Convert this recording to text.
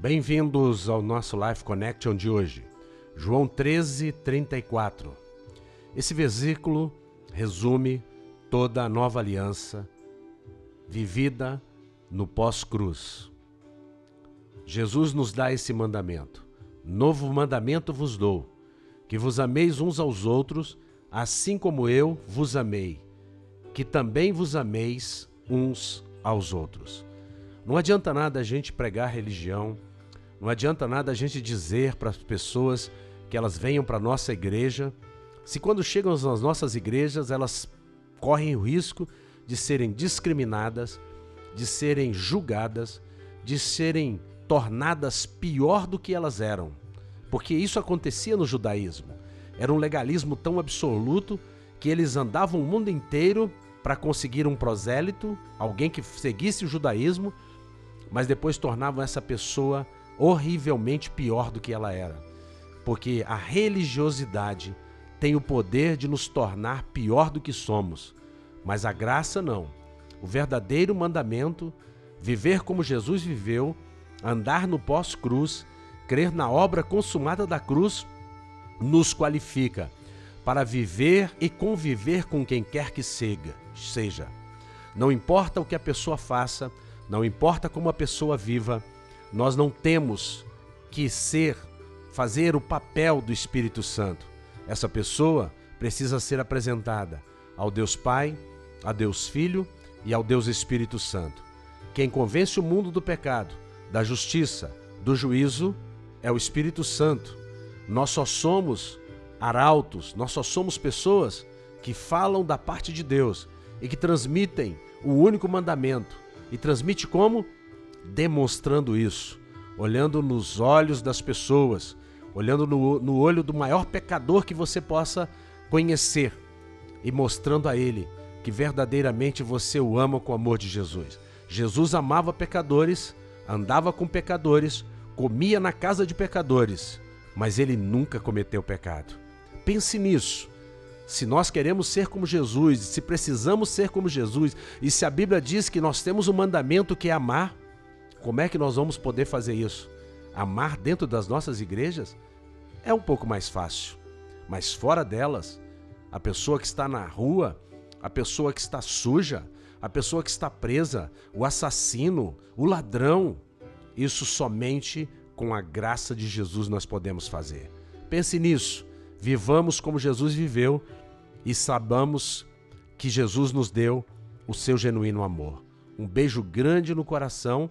Bem-vindos ao nosso Life Connection de hoje. João 13, 34. Esse versículo resume toda a nova aliança vivida no pós-cruz. Jesus nos dá esse mandamento. Novo mandamento vos dou, que vos ameis uns aos outros, assim como eu vos amei, que também vos ameis uns aos outros. Não adianta nada a gente pregar religião, não adianta nada a gente dizer para as pessoas que elas venham para a nossa igreja, se quando chegam nas nossas igrejas elas correm o risco de serem discriminadas, de serem julgadas, de serem tornadas pior do que elas eram. Porque isso acontecia no judaísmo. Era um legalismo tão absoluto que eles andavam o mundo inteiro para conseguir um prosélito, alguém que seguisse o judaísmo, mas depois tornavam essa pessoa horrivelmente pior do que ela era. Porque a religiosidade tem o poder de nos tornar pior do que somos, mas a graça não. O verdadeiro mandamento, viver como Jesus viveu, andar no pós-cruz, crer na obra consumada da cruz, nos qualifica para viver e conviver com quem quer que seja. Não importa o que a pessoa faça, não importa como a pessoa viva, nós não temos que ser, fazer o papel do Espírito Santo. Essa pessoa precisa ser apresentada ao Deus Pai, a Deus Filho e ao Deus Espírito Santo. Quem convence o mundo do pecado, da justiça, do juízo é o Espírito Santo. Nós só somos arautos, nós só somos pessoas que falam da parte de Deus e que transmitem o único mandamento. E transmite como? Demonstrando isso, olhando nos olhos das pessoas, olhando no, no olho do maior pecador que você possa conhecer e mostrando a ele que verdadeiramente você o ama com o amor de Jesus. Jesus amava pecadores, andava com pecadores, comia na casa de pecadores, mas ele nunca cometeu pecado. Pense nisso. Se nós queremos ser como Jesus, se precisamos ser como Jesus, e se a Bíblia diz que nós temos um mandamento que é amar, como é que nós vamos poder fazer isso? Amar dentro das nossas igrejas é um pouco mais fácil, mas fora delas, a pessoa que está na rua, a pessoa que está suja, a pessoa que está presa, o assassino, o ladrão, isso somente com a graça de Jesus nós podemos fazer. Pense nisso. Vivamos como Jesus viveu e sabamos que Jesus nos deu o seu genuíno amor. Um beijo grande no coração.